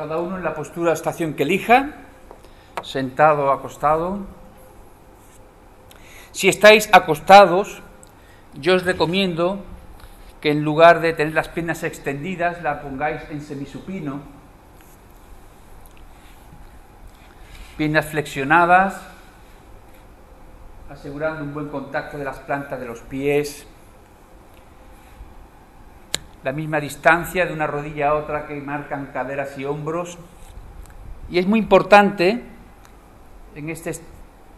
cada uno en la postura o estación que elija, sentado o acostado. Si estáis acostados, yo os recomiendo que en lugar de tener las piernas extendidas, la pongáis en semisupino, piernas flexionadas, asegurando un buen contacto de las plantas de los pies, la misma distancia de una rodilla a otra que marcan caderas y hombros. Y es muy importante en este,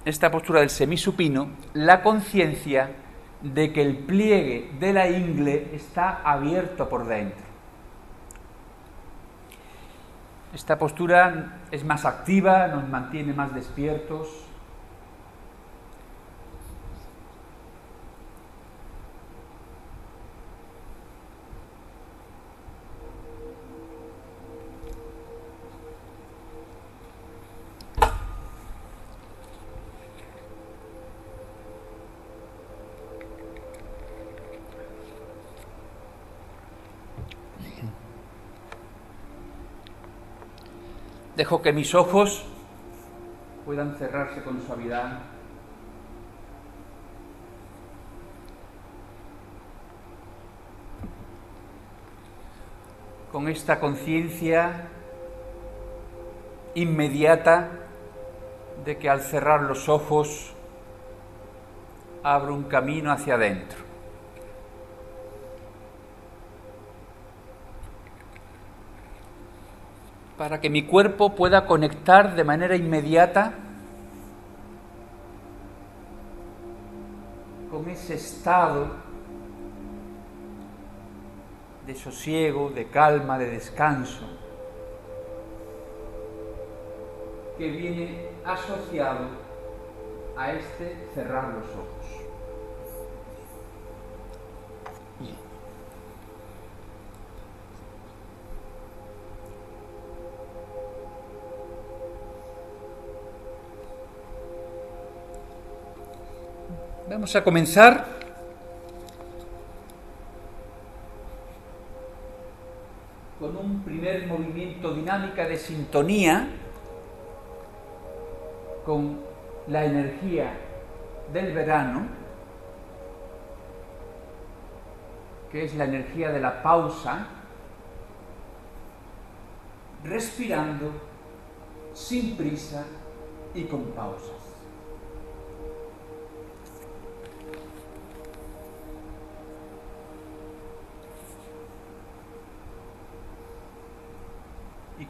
esta postura del semisupino la conciencia de que el pliegue de la ingle está abierto por dentro. Esta postura es más activa, nos mantiene más despiertos, Dejo que mis ojos puedan cerrarse con suavidad. Con esta conciencia inmediata de que al cerrar los ojos abro un camino hacia adentro. Para que mi cuerpo pueda conectar de manera inmediata con ese estado de sosiego, de calma, de descanso, que viene asociado a este cerrar los ojos. Vamos a comenzar con un primer movimiento dinámica de sintonía con la energía del verano, que es la energía de la pausa, respirando sin prisa y con pausas.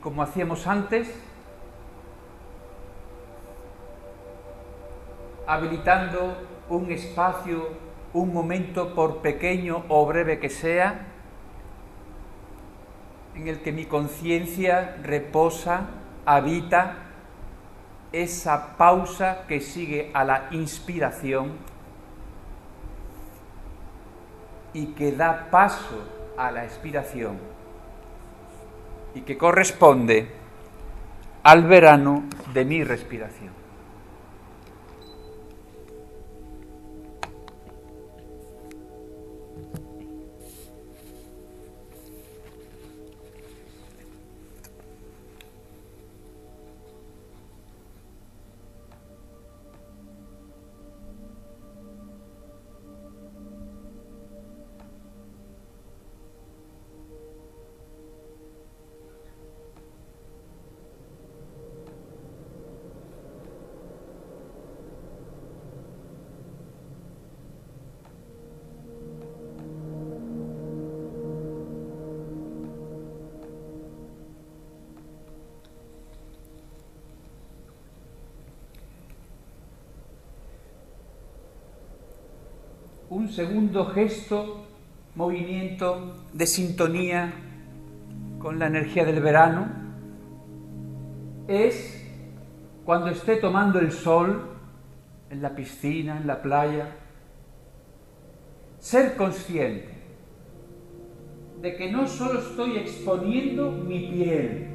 Como hacíamos antes, habilitando un espacio, un momento, por pequeño o breve que sea, en el que mi conciencia reposa, habita esa pausa que sigue a la inspiración y que da paso a la expiración y que corresponde al verano de mi respiración. Un segundo gesto, movimiento de sintonía con la energía del verano. Es cuando esté tomando el sol en la piscina, en la playa, ser consciente de que no solo estoy exponiendo mi piel,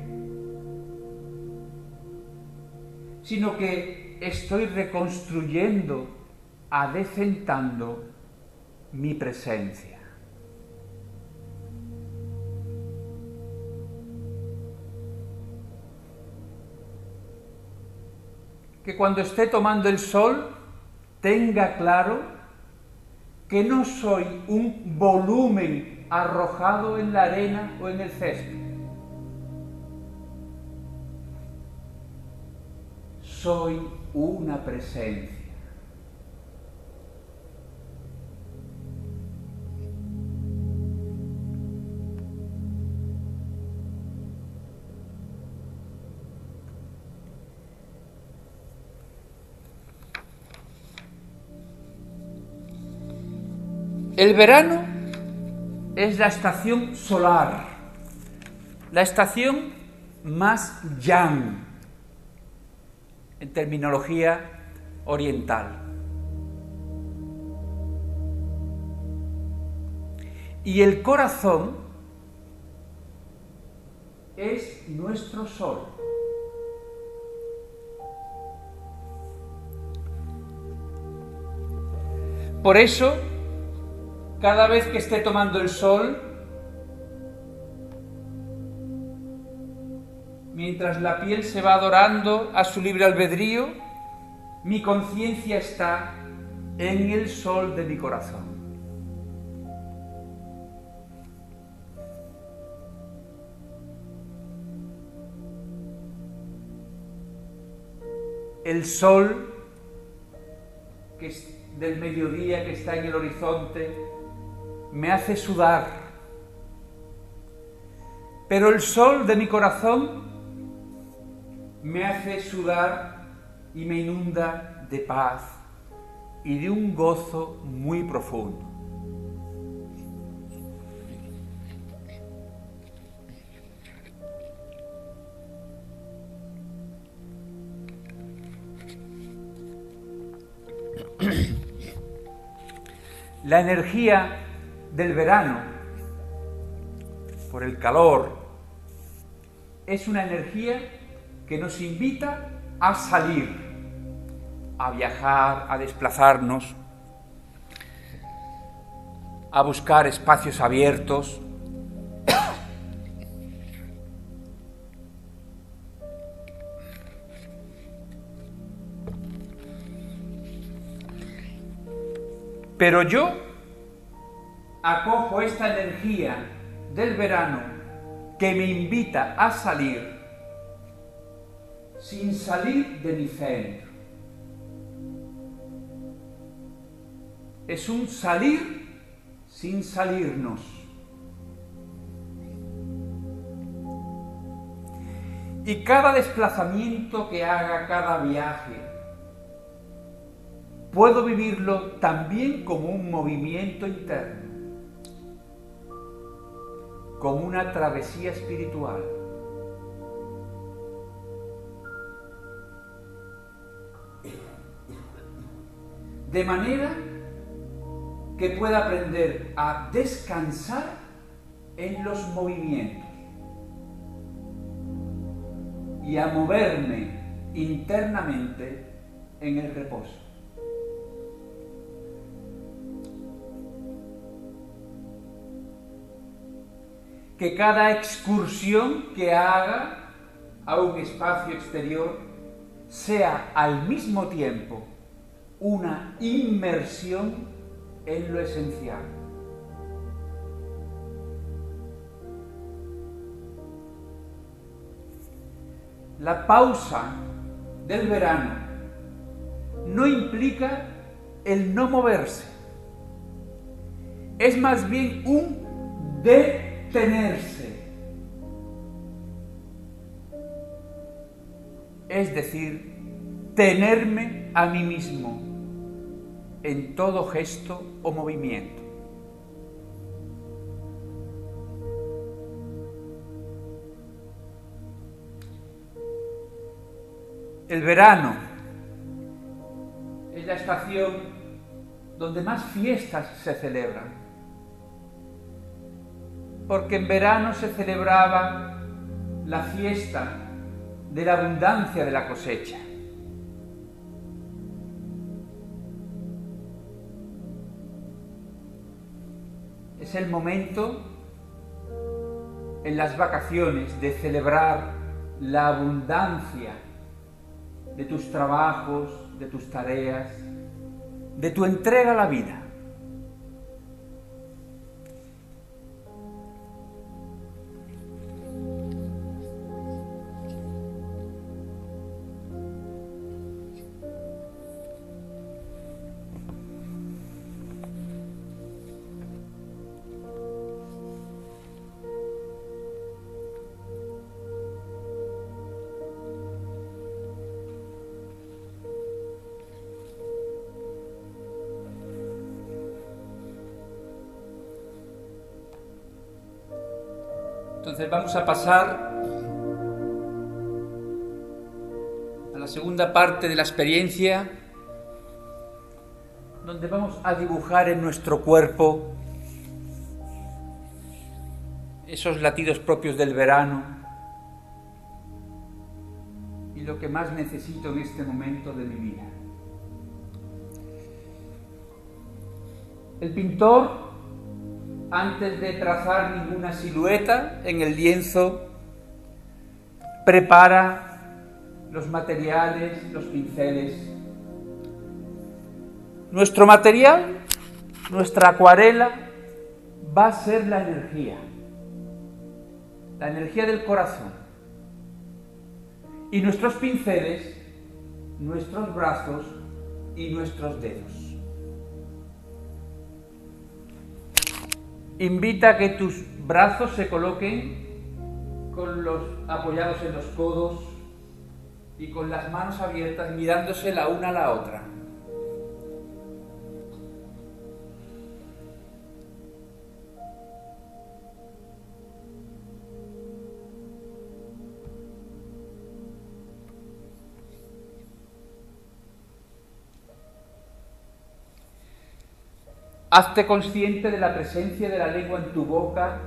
sino que estoy reconstruyendo, adecentando mi presencia. Que cuando esté tomando el sol tenga claro que no soy un volumen arrojado en la arena o en el césped. Soy una presencia. El verano es la estación solar, la estación más yang en terminología oriental. Y el corazón es nuestro sol. Por eso, cada vez que esté tomando el sol, mientras la piel se va adorando a su libre albedrío, mi conciencia está en el sol de mi corazón. El sol que es del mediodía que está en el horizonte me hace sudar. Pero el sol de mi corazón me hace sudar y me inunda de paz y de un gozo muy profundo. La energía del verano, por el calor, es una energía que nos invita a salir, a viajar, a desplazarnos, a buscar espacios abiertos. Pero yo acojo esta energía del verano que me invita a salir sin salir de mi centro. Es un salir sin salirnos. Y cada desplazamiento que haga, cada viaje, puedo vivirlo también como un movimiento interno como una travesía espiritual. De manera que pueda aprender a descansar en los movimientos y a moverme internamente en el reposo. Que cada excursión que haga a un espacio exterior sea al mismo tiempo una inmersión en lo esencial. La pausa del verano no implica el no moverse, es más bien un de tenerse. Es decir, tenerme a mí mismo en todo gesto o movimiento. El verano es la estación donde más fiestas se celebran porque en verano se celebraba la fiesta de la abundancia de la cosecha. Es el momento en las vacaciones de celebrar la abundancia de tus trabajos, de tus tareas, de tu entrega a la vida. Entonces vamos a pasar a la segunda parte de la experiencia, donde vamos a dibujar en nuestro cuerpo esos latidos propios del verano y lo que más necesito en este momento de mi vida. El pintor antes de trazar ninguna silueta en el lienzo, prepara los materiales, los pinceles. Nuestro material, nuestra acuarela, va a ser la energía, la energía del corazón. Y nuestros pinceles, nuestros brazos y nuestros dedos. Invita a que tus brazos se coloquen con los apoyados en los codos y con las manos abiertas mirándose la una a la otra. Hazte consciente de la presencia de la lengua en tu boca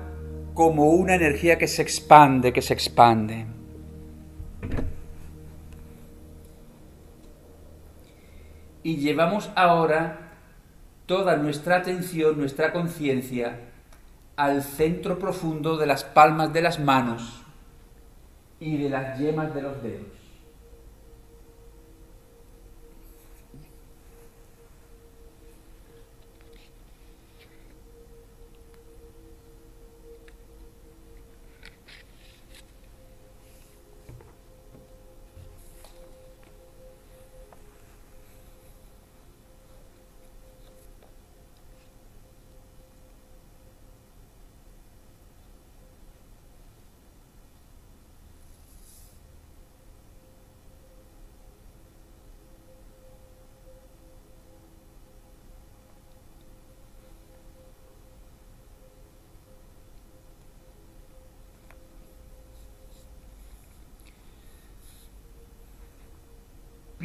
como una energía que se expande, que se expande. Y llevamos ahora toda nuestra atención, nuestra conciencia, al centro profundo de las palmas de las manos y de las yemas de los dedos.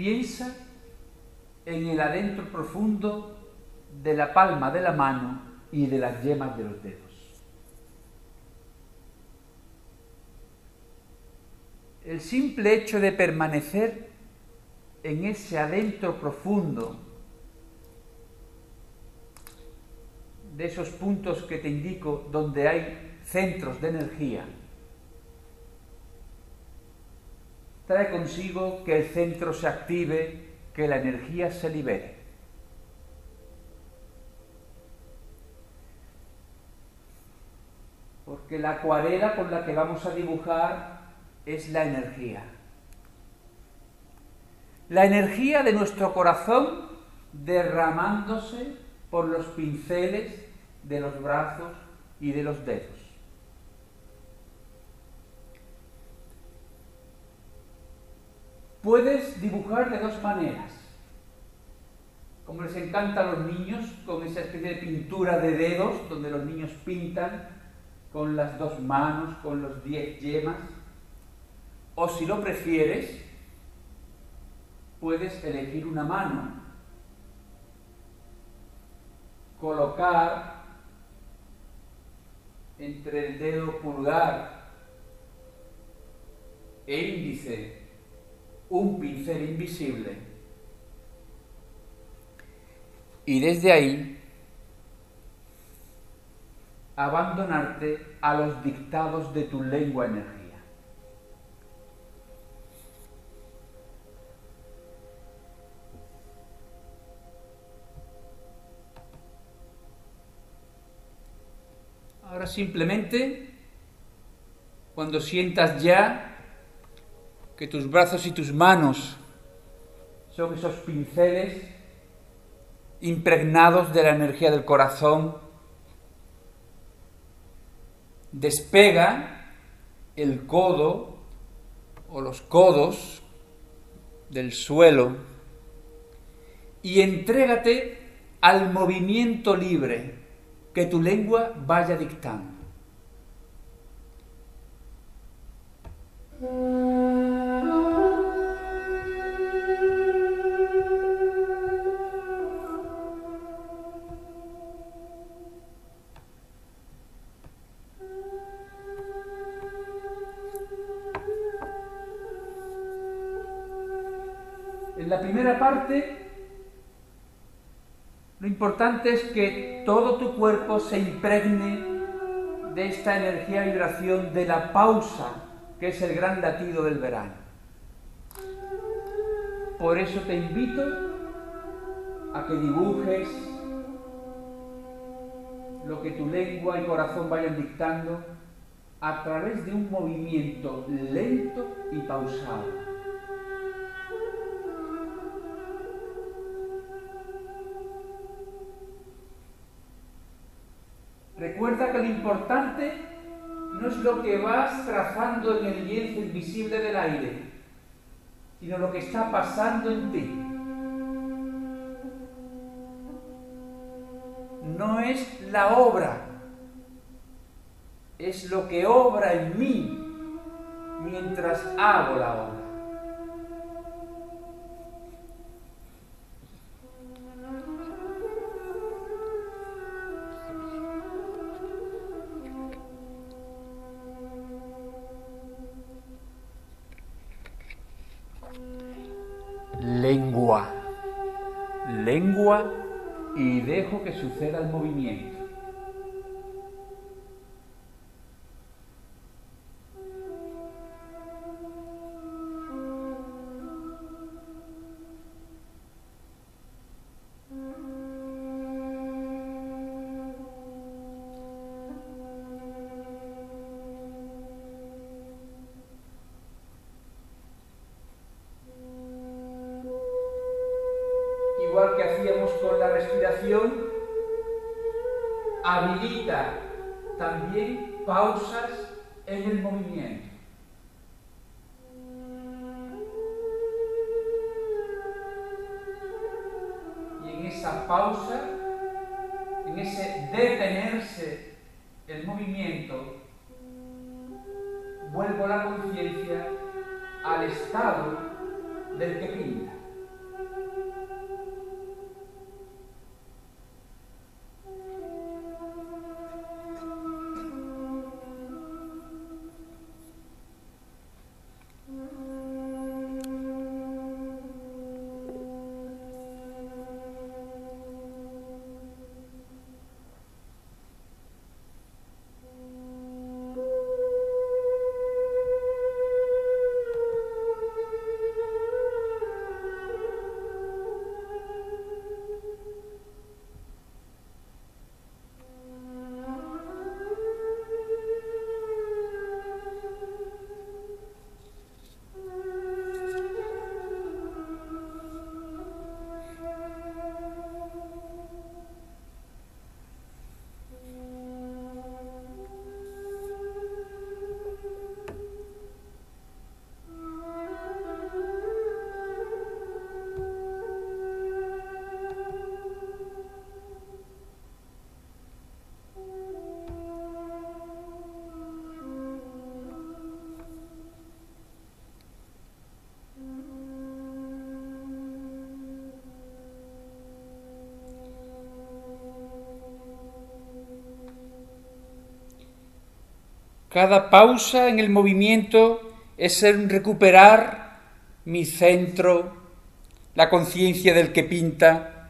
Piensa en el adentro profundo de la palma de la mano y de las yemas de los dedos. El simple hecho de permanecer en ese adentro profundo de esos puntos que te indico donde hay centros de energía, trae consigo que el centro se active, que la energía se libere. Porque la acuarela con la que vamos a dibujar es la energía. La energía de nuestro corazón derramándose por los pinceles de los brazos y de los dedos. Puedes dibujar de dos maneras. Como les encanta a los niños, con esa especie de pintura de dedos, donde los niños pintan con las dos manos, con los diez yemas. O si lo prefieres, puedes elegir una mano, colocar entre el dedo pulgar e índice un pincel invisible. Y desde ahí abandonarte a los dictados de tu lengua energía. Ahora simplemente, cuando sientas ya que tus brazos y tus manos son esos pinceles impregnados de la energía del corazón, despega el codo o los codos del suelo y entrégate al movimiento libre que tu lengua vaya dictando. Lo importante es que todo tu cuerpo se impregne de esta energía vibración de la pausa, que es el gran latido del verano. Por eso te invito a que dibujes lo que tu lengua y corazón vayan dictando a través de un movimiento lento y pausado. Importante no es lo que vas trazando en el lienzo invisible del aire, sino lo que está pasando en ti. No es la obra, es lo que obra en mí mientras hago la obra. Dejo que suceda el movimiento. Esa pausa, en ese detenerse el movimiento, vuelvo la conciencia al estado del que pinta. Cada pausa en el movimiento es el recuperar mi centro, la conciencia del que pinta.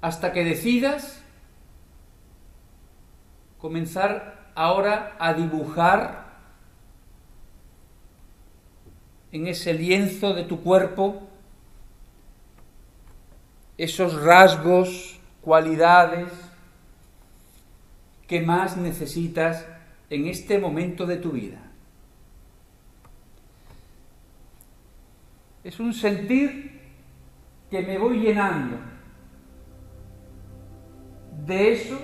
Hasta que decidas comenzar ahora a dibujar en ese lienzo de tu cuerpo esos rasgos, cualidades que más necesitas en este momento de tu vida. Es un sentir que me voy llenando de eso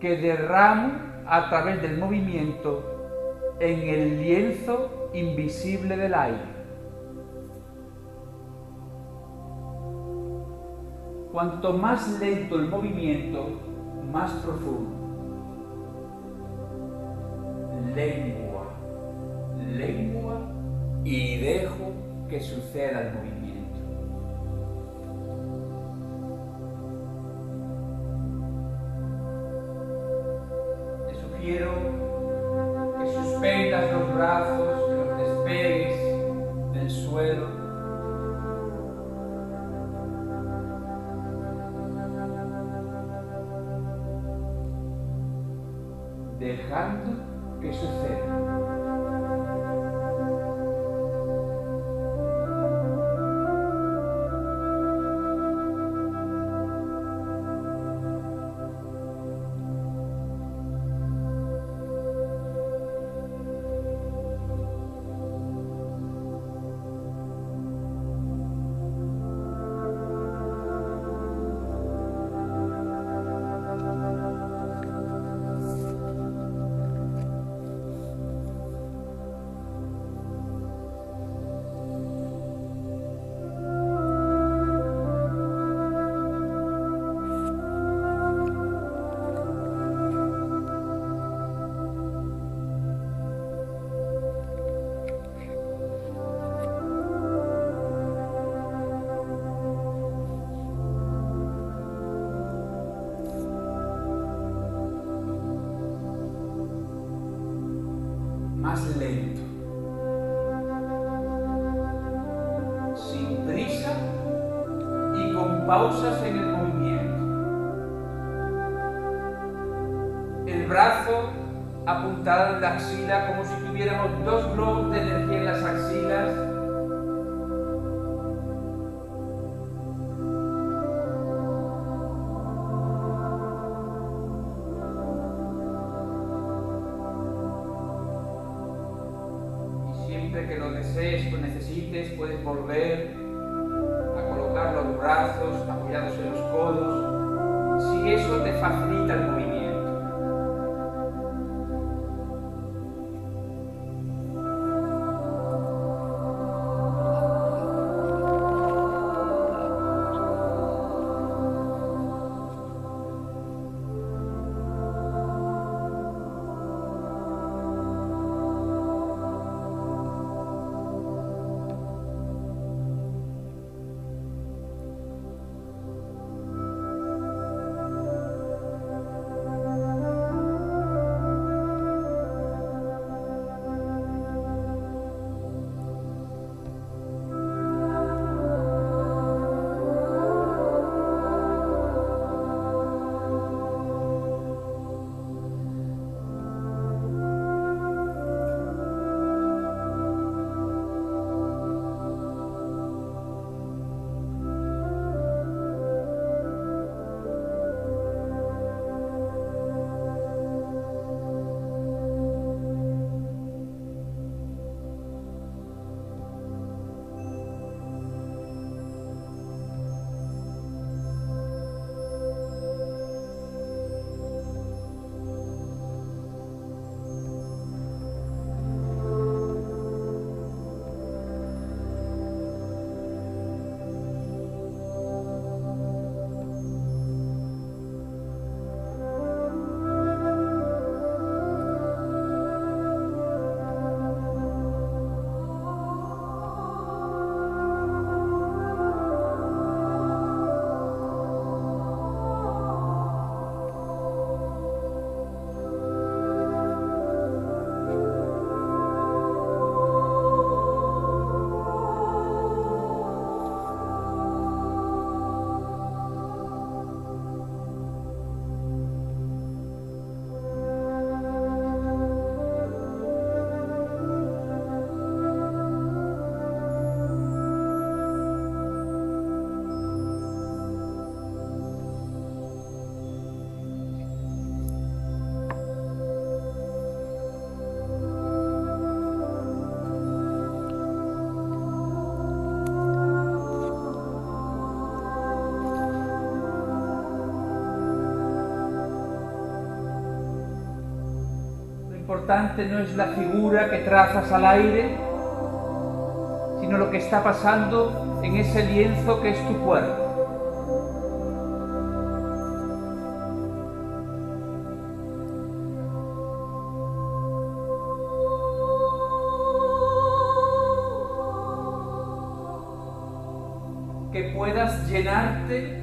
que derramo a través del movimiento en el lienzo invisible del aire. Cuanto más lento el movimiento, más profundo. Lengua, lengua y dejo que suceda el movimiento. Te sugiero que suspendas los brazos, y no es la figura que trazas al aire, sino lo que está pasando en ese lienzo que es tu cuerpo. Que puedas llenarte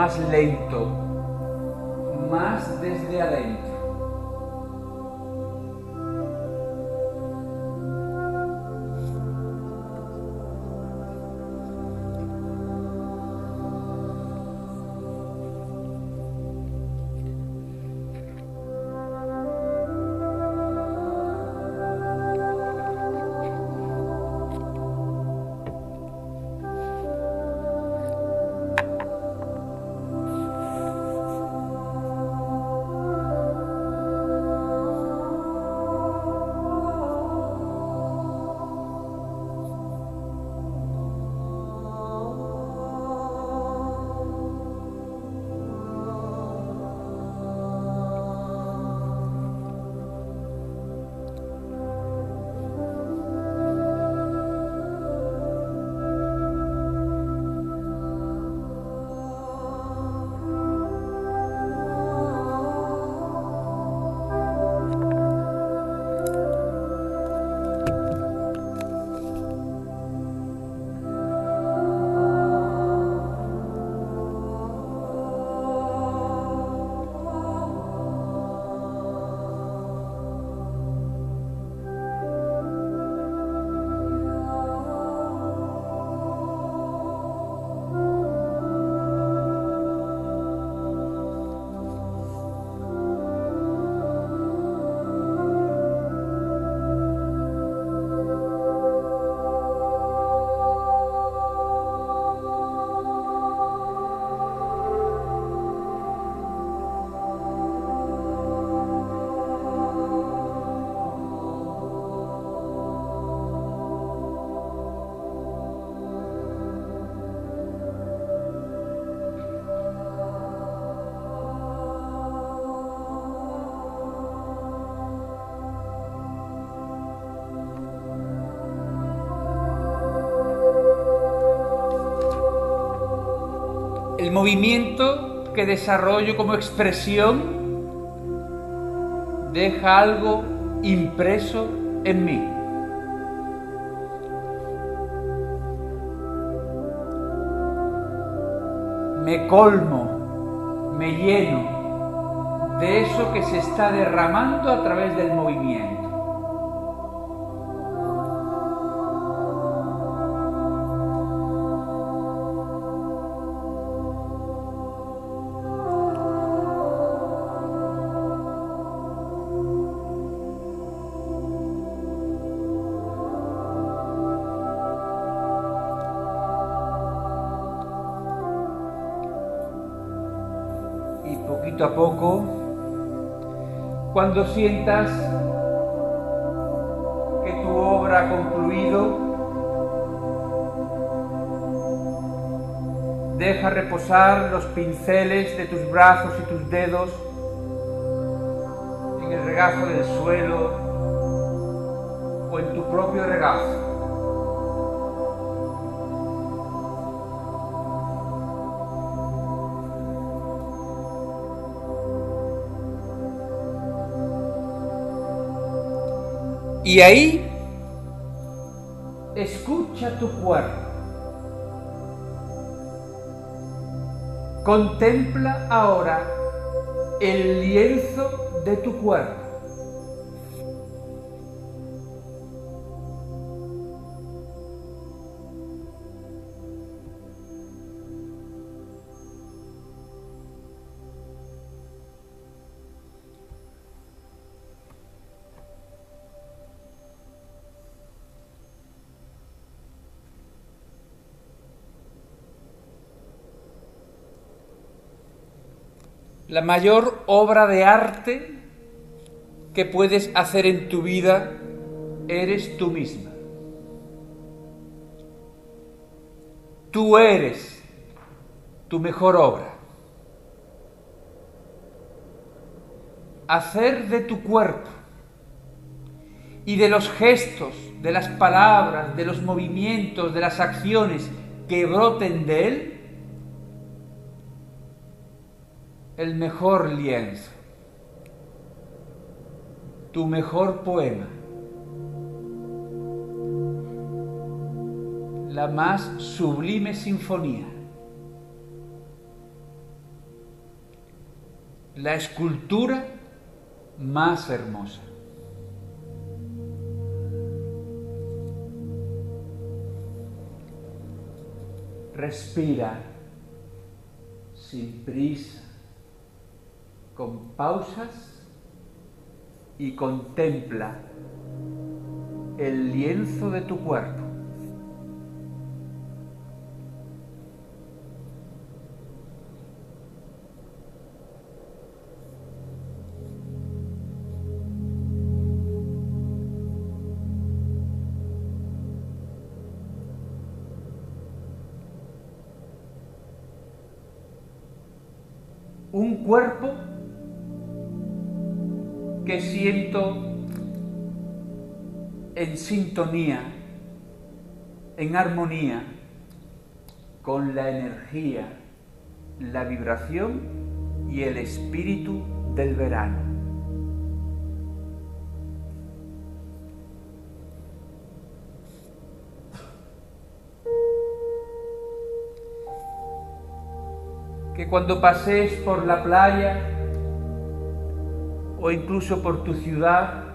más lento, más desde adentro. El movimiento que desarrollo como expresión deja algo impreso en mí. Me colmo, me lleno de eso que se está derramando a través del movimiento. A poco, cuando sientas que tu obra ha concluido, deja reposar los pinceles de tus brazos y tus dedos en el regazo del suelo o en tu propio regazo. Y ahí escucha tu cuerpo. Contempla ahora el lienzo de tu cuerpo. La mayor obra de arte que puedes hacer en tu vida eres tú misma. Tú eres tu mejor obra. Hacer de tu cuerpo y de los gestos, de las palabras, de los movimientos, de las acciones que broten de él, el mejor lienzo, tu mejor poema, la más sublime sinfonía, la escultura más hermosa. Respira sin prisa con pausas y contempla el lienzo de tu cuerpo. Sintonía, en armonía con la energía, la vibración y el espíritu del verano. Que cuando pases por la playa o incluso por tu ciudad,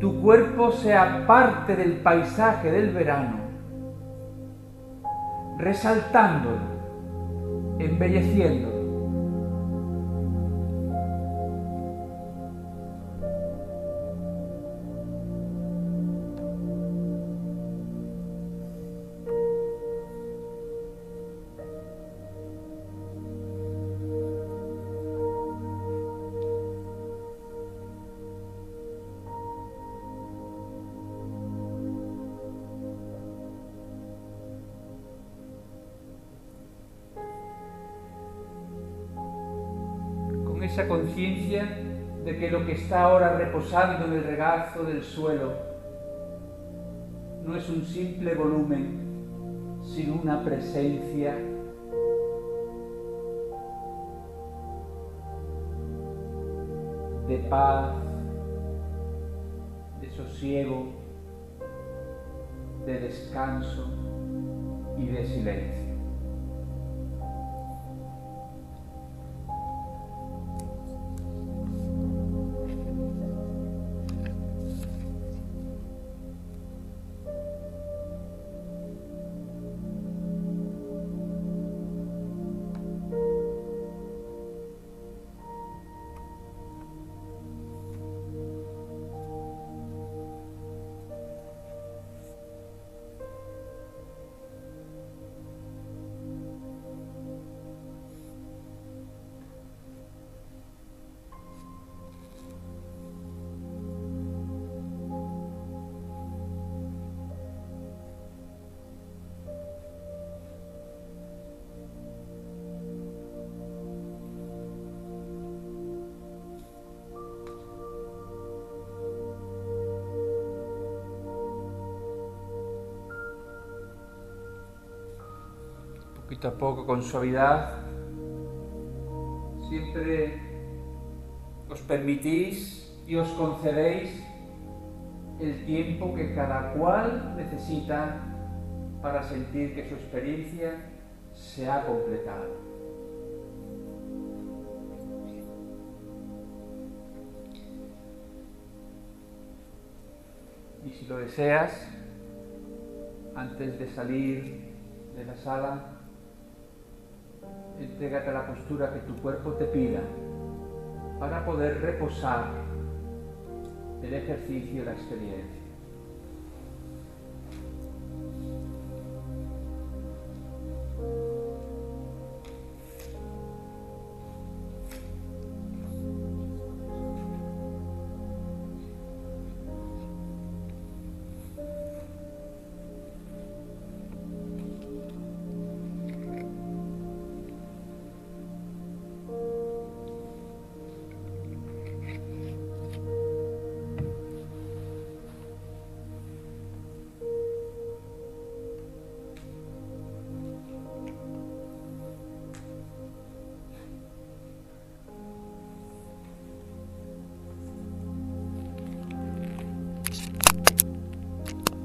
tu cuerpo sea parte del paisaje del verano, resaltándolo, embelleciéndolo. De que lo que está ahora reposando en el regazo del suelo no es un simple volumen, sino una presencia de paz, de sosiego, de descanso y de silencio. Poquito a poco, con suavidad, siempre os permitís y os concedéis el tiempo que cada cual necesita para sentir que su experiencia se ha completado. Y si lo deseas, antes de salir de la sala, entrégate a la postura que tu cuerpo te pida para poder reposar el ejercicio y la experiencia.